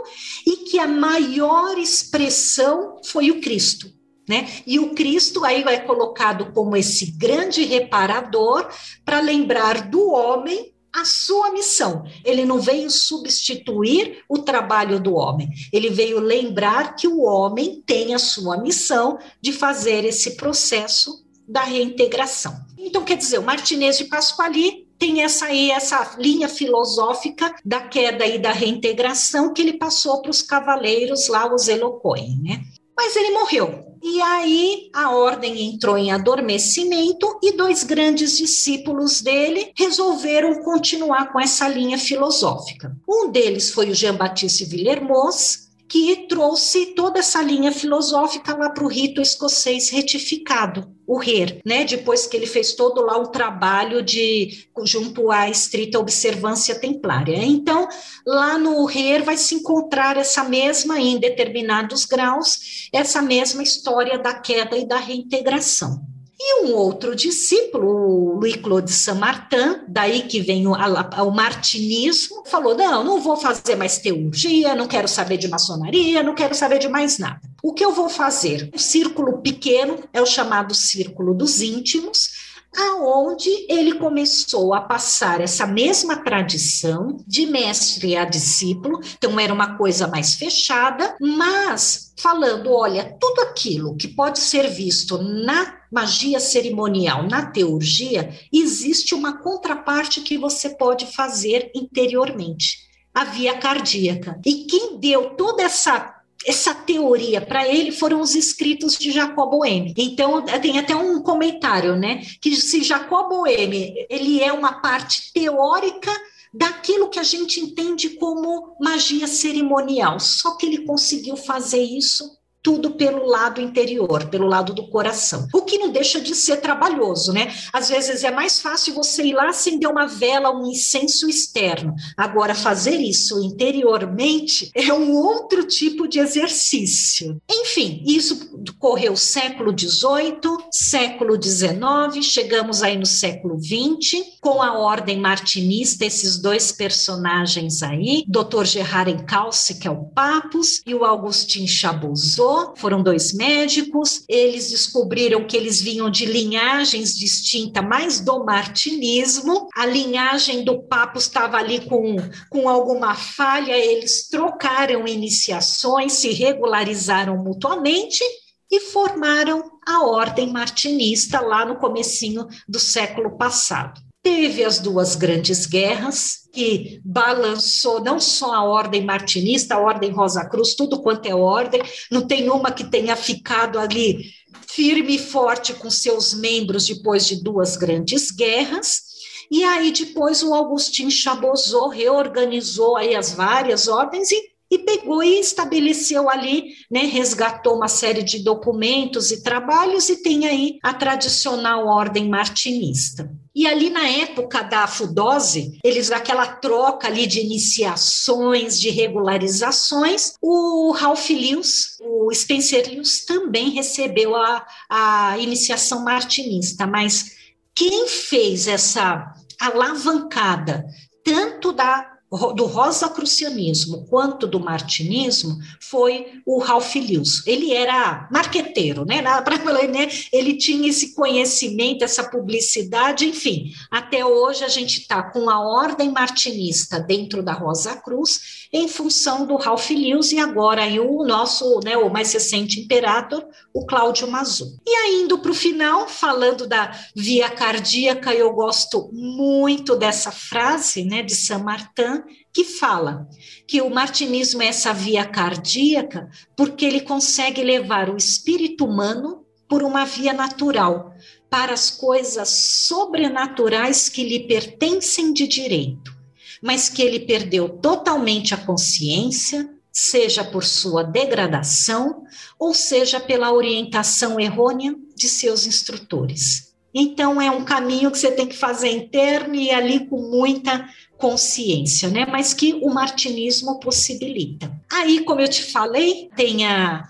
e que a maior expressão foi o Cristo. Né? E o Cristo aí é colocado como esse grande reparador para lembrar do homem a sua missão. Ele não veio substituir o trabalho do homem, ele veio lembrar que o homem tem a sua missão de fazer esse processo da reintegração. Então, quer dizer, o Martinez de Pasquali tem essa aí, essa linha filosófica da queda e da reintegração que ele passou para os cavaleiros lá, os Elocoen, né? Mas ele morreu. E aí a ordem entrou em adormecimento e dois grandes discípulos dele resolveram continuar com essa linha filosófica. Um deles foi o Jean-Baptiste Villermoz, que trouxe toda essa linha filosófica lá para o rito escocês retificado, o RER, né? Depois que ele fez todo lá o trabalho de junto à estrita observância templária. Então, lá no RER vai se encontrar essa mesma, em determinados graus, essa mesma história da queda e da reintegração. E um outro discípulo, o Louis-Claude Saint-Martin, daí que vem o, o martinismo, falou: não, não vou fazer mais teologia, não quero saber de maçonaria, não quero saber de mais nada. O que eu vou fazer? Um círculo pequeno é o chamado círculo dos íntimos, aonde ele começou a passar essa mesma tradição de mestre a discípulo, então era uma coisa mais fechada, mas falando, olha, tudo aquilo que pode ser visto na magia cerimonial, na teurgia, existe uma contraparte que você pode fazer interiormente, a via cardíaca. E quem deu toda essa essa teoria para ele foram os escritos de Jacob Boehme. Então tem até um comentário, né, que se Jacob Boehme, ele é uma parte teórica daquilo que a gente entende como magia cerimonial, só que ele conseguiu fazer isso tudo pelo lado interior, pelo lado do coração. O que não deixa de ser trabalhoso, né? Às vezes é mais fácil você ir lá acender uma vela, um incenso externo. Agora, fazer isso interiormente é um outro tipo de exercício. Enfim, isso correu século XVIII, século XIX, chegamos aí no século XX, com a ordem martinista, esses dois personagens aí, Dr. Gerard Encalce, que é o Papus, e o Augustin Chabuzot, foram dois médicos, eles descobriram que eles vinham de linhagens distintas, mais do martinismo, a linhagem do Papo estava ali com, com alguma falha, eles trocaram iniciações, se regularizaram mutuamente e formaram a ordem martinista lá no comecinho do século passado. Teve as duas grandes guerras, que balançou não só a ordem martinista, a ordem Rosa Cruz, tudo quanto é ordem, não tem uma que tenha ficado ali firme e forte com seus membros depois de duas grandes guerras. E aí depois o Agostinho Chabozot reorganizou aí as várias ordens e e pegou e estabeleceu ali, né, resgatou uma série de documentos e trabalhos e tem aí a tradicional ordem martinista. E ali na época da Fudose, eles aquela troca ali de iniciações, de regularizações, o Ralph Lewis, o Spencer Lewis também recebeu a, a iniciação martinista, mas quem fez essa alavancada tanto da do rosacrucianismo quanto do martinismo foi o Ralph Lewis. Ele era marqueteiro, né? [LAUGHS] né? Ele tinha esse conhecimento, essa publicidade, enfim. Até hoje a gente está com a ordem martinista dentro da Rosa Cruz em função do Ralph Lewis e agora aí o nosso, né, o mais recente imperador, o Cláudio Mazu. E aí indo para o final, falando da via cardíaca, eu gosto muito dessa frase, né, de Saint Martin, que fala que o martinismo é essa via cardíaca porque ele consegue levar o espírito humano por uma via natural para as coisas sobrenaturais que lhe pertencem de direito, mas que ele perdeu totalmente a consciência, seja por sua degradação ou seja pela orientação errônea de seus instrutores. Então é um caminho que você tem que fazer interno e ali com muita consciência, né? Mas que o martinismo possibilita. Aí, como eu te falei, tem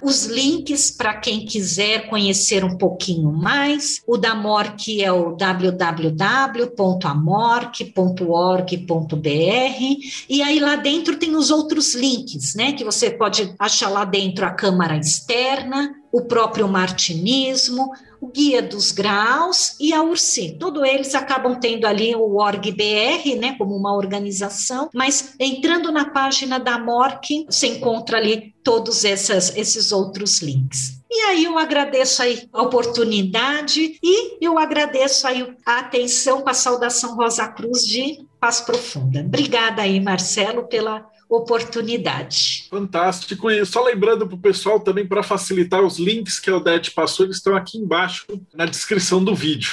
os links para quem quiser conhecer um pouquinho mais. O da MORC é o www.amorc.org.br e aí lá dentro tem os outros links, né? Que você pode achar lá dentro a câmara externa, o próprio martinismo, o Guia dos Graus e a URSI. Todos eles acabam tendo ali o ORG-BR, né, como uma organização, mas entrando na página da MORC, você encontra ali todos essas, esses outros links. E aí eu agradeço aí a oportunidade e eu agradeço aí a atenção com a saudação Rosa Cruz de Paz Profunda. Obrigada aí, Marcelo, pela oportunidade. Fantástico. E só lembrando para o pessoal também, para facilitar os links que a Odete passou, eles estão aqui embaixo na descrição do vídeo.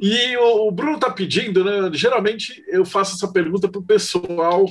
E o, Bruno está pedindo, né? Geralmente eu faço essa pergunta para o pessoal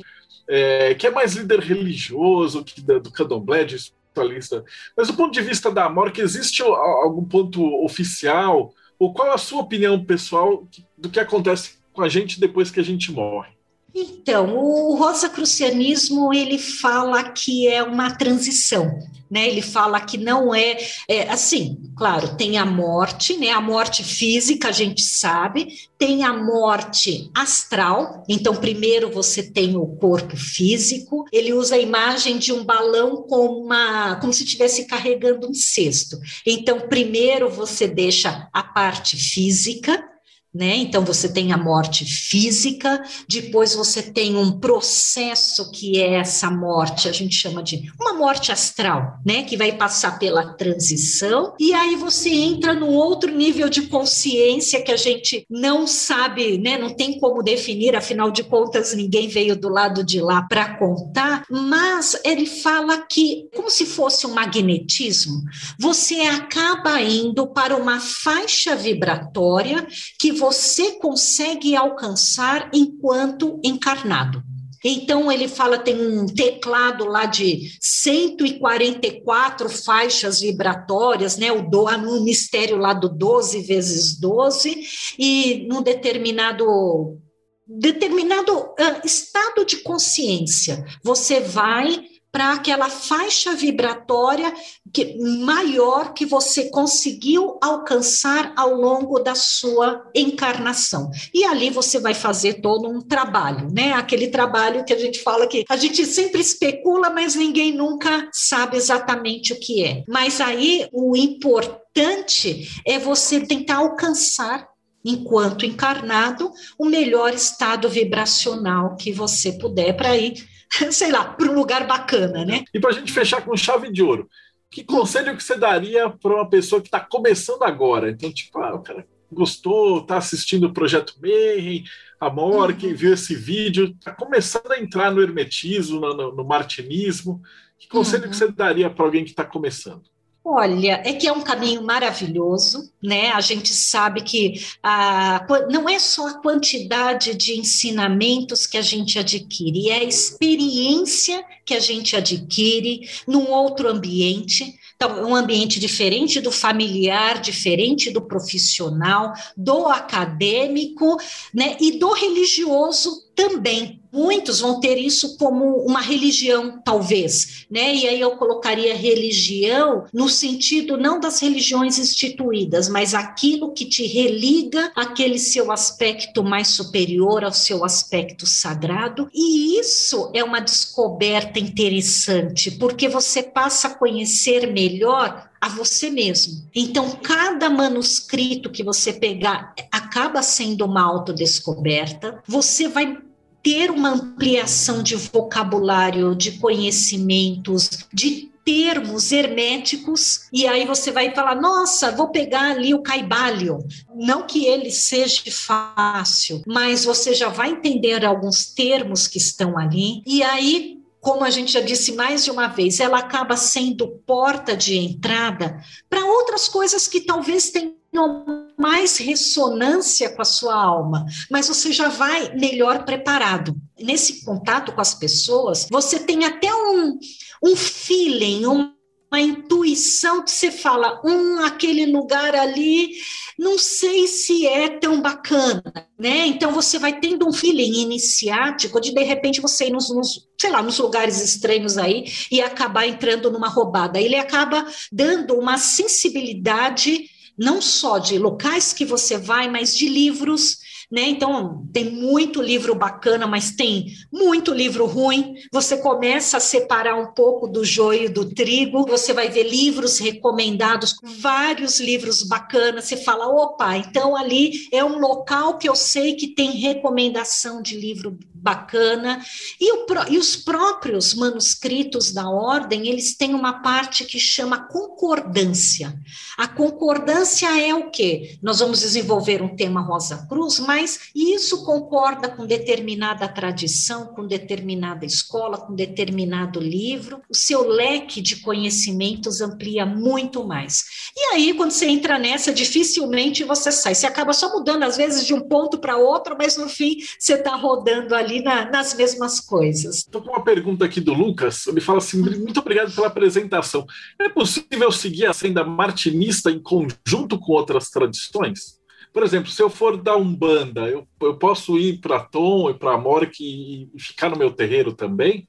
é, que é mais líder religioso, que do candomblé, de espiritualista. Mas do ponto de vista da morte, existe algum ponto oficial? Ou qual a sua opinião pessoal do que acontece com a gente depois que a gente morre? Então, o rosacrucianismo ele fala que é uma transição, né? Ele fala que não é, é, assim, claro, tem a morte, né? A morte física a gente sabe, tem a morte astral. Então, primeiro você tem o corpo físico. Ele usa a imagem de um balão com uma, como se estivesse carregando um cesto. Então, primeiro você deixa a parte física né? Então você tem a morte física, depois você tem um processo que é essa morte, a gente chama de uma morte astral, né? Que vai passar pela transição, e aí você entra num outro nível de consciência que a gente não sabe, né? Não tem como definir, afinal de contas, ninguém veio do lado de lá para contar, mas ele fala que, como se fosse um magnetismo, você acaba indo para uma faixa vibratória que você consegue alcançar enquanto encarnado. Então, ele fala, tem um teclado lá de 144 faixas vibratórias, né? O do, no mistério lá do 12 vezes 12, e num determinado determinado uh, estado de consciência, você vai para aquela faixa vibratória que, maior que você conseguiu alcançar ao longo da sua encarnação. E ali você vai fazer todo um trabalho, né? Aquele trabalho que a gente fala que a gente sempre especula, mas ninguém nunca sabe exatamente o que é. Mas aí o importante é você tentar alcançar enquanto encarnado, o melhor estado vibracional que você puder para ir [LAUGHS] sei lá, para um lugar bacana, né? E para a gente fechar com chave de ouro, que conselho que você daria para uma pessoa que está começando agora? Então, tipo, ah, o cara gostou, está assistindo o Projeto Mayhem, a Mork, uhum. viu esse vídeo, está começando a entrar no hermetismo, no, no martinismo. Que conselho uhum. que você daria para alguém que está começando? Olha, é que é um caminho maravilhoso, né? A gente sabe que a, não é só a quantidade de ensinamentos que a gente adquire, é a experiência que a gente adquire num outro ambiente, então, um ambiente diferente do familiar, diferente do profissional, do acadêmico, né? E do religioso também. Muitos vão ter isso como uma religião, talvez, né? E aí eu colocaria religião no sentido não das religiões instituídas, mas aquilo que te religa aquele seu aspecto mais superior ao seu aspecto sagrado. E isso é uma descoberta interessante, porque você passa a conhecer melhor a você mesmo. Então, cada manuscrito que você pegar acaba sendo uma autodescoberta. Você vai ter uma ampliação de vocabulário, de conhecimentos, de termos herméticos, e aí você vai falar: nossa, vou pegar ali o caibalho. Não que ele seja fácil, mas você já vai entender alguns termos que estão ali, e aí como a gente já disse mais de uma vez, ela acaba sendo porta de entrada para outras coisas que talvez tenham mais ressonância com a sua alma, mas você já vai melhor preparado. Nesse contato com as pessoas, você tem até um, um feeling, um uma intuição que você fala, hum, aquele lugar ali, não sei se é tão bacana, né? Então você vai tendo um feeling iniciático de de repente você ir nos, nos, sei lá, nos lugares estranhos aí e acabar entrando numa roubada. Ele acaba dando uma sensibilidade não só de locais que você vai, mas de livros né? Então, tem muito livro bacana, mas tem muito livro ruim. Você começa a separar um pouco do joio do trigo, você vai ver livros recomendados, vários livros bacanas. Você fala, opa, então ali é um local que eu sei que tem recomendação de livro bacana. E, o, e os próprios manuscritos da ordem, eles têm uma parte que chama concordância. A concordância é o quê? Nós vamos desenvolver um tema Rosa Cruz, mas isso concorda com determinada tradição, com determinada escola, com determinado livro. O seu leque de conhecimentos amplia muito mais. E aí, quando você entra nessa, dificilmente você sai. Você acaba só mudando, às vezes, de um ponto para outro, mas no fim você está rodando ali na, nas mesmas coisas. Estou com uma pergunta aqui do Lucas. Ele fala assim: muito obrigado pela apresentação. É possível seguir a senda martinista em conjunto com outras tradições? Por exemplo, se eu for da Umbanda, eu, eu posso ir para Tom e para Mork e, e ficar no meu terreiro também?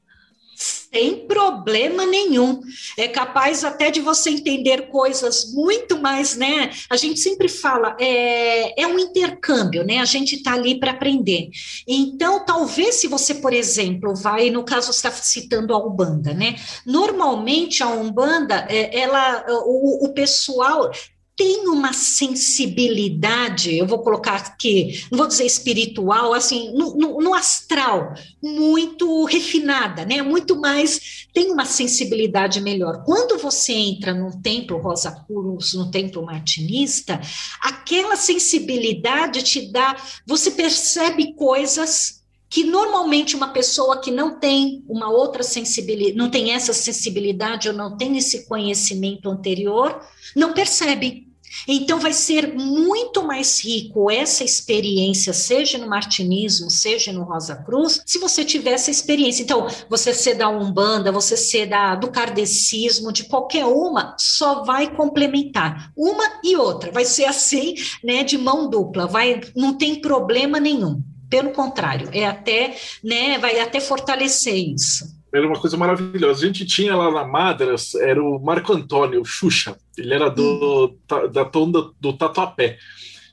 Sem problema nenhum. É capaz até de você entender coisas muito mais, né? A gente sempre fala, é, é um intercâmbio, né? A gente está ali para aprender. Então, talvez se você, por exemplo, vai, no caso, você está citando a Umbanda, né? Normalmente a Umbanda, é, ela, o, o pessoal tem uma sensibilidade, eu vou colocar aqui, não vou dizer espiritual, assim, no, no, no, astral, muito refinada, né? Muito mais, tem uma sensibilidade melhor. Quando você entra num templo Rosa Cruz, no templo martinista, aquela sensibilidade te dá, você percebe coisas que normalmente uma pessoa que não tem uma outra sensibilidade, não tem essa sensibilidade ou não tem esse conhecimento anterior, não percebe. Então, vai ser muito mais rico essa experiência, seja no martinismo, seja no Rosa Cruz, se você tiver essa experiência. Então, você ser da Umbanda, você ser da, do kardecismo, de qualquer uma, só vai complementar. Uma e outra. Vai ser assim, né, de mão dupla. Vai, não tem problema nenhum. Pelo contrário, é até, né, vai até fortalecer isso. Era uma coisa maravilhosa. A gente tinha lá na Madras, era o Marco Antônio, o Xuxa. Ele era do, hum. da tonda do Tatuapé.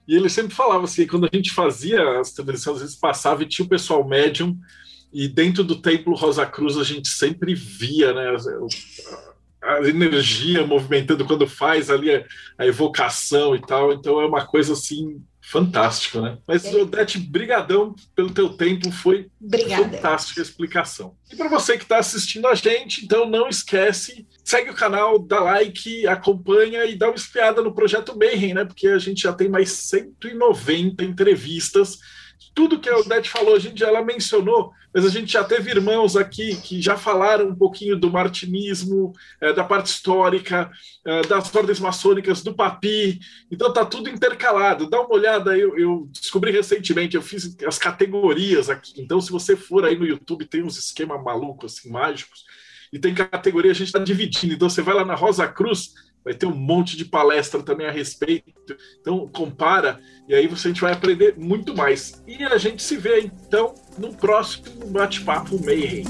E ele sempre falava assim, quando a gente fazia as transmissões, às vezes passava e tinha o pessoal médium, e dentro do templo Rosa Cruz a gente sempre via, né, a, a energia movimentando quando faz ali a, a, evocação e tal, então é uma coisa assim Fantástico, né? Mas, é. Odete, brigadão pelo teu tempo, foi Obrigada. fantástica a explicação. E para você que está assistindo a gente, então não esquece, segue o canal, dá like, acompanha e dá uma espiada no Projeto Mayhem, né? Porque a gente já tem mais 190 entrevistas tudo que a Odete falou, a gente já ela mencionou, mas a gente já teve irmãos aqui que já falaram um pouquinho do martinismo, é, da parte histórica, é, das ordens maçônicas, do papi, então tá tudo intercalado. Dá uma olhada, eu, eu, descobri recentemente, eu fiz as categorias aqui, então se você for aí no YouTube, tem uns esquemas malucos, assim, mágicos, e tem categoria, a gente está dividindo, então você vai lá na Rosa Cruz, vai ter um monte de palestra também a respeito. Então, compara e aí você, a gente vai aprender muito mais. E a gente se vê, então, no próximo Bate-Papo Mayhem.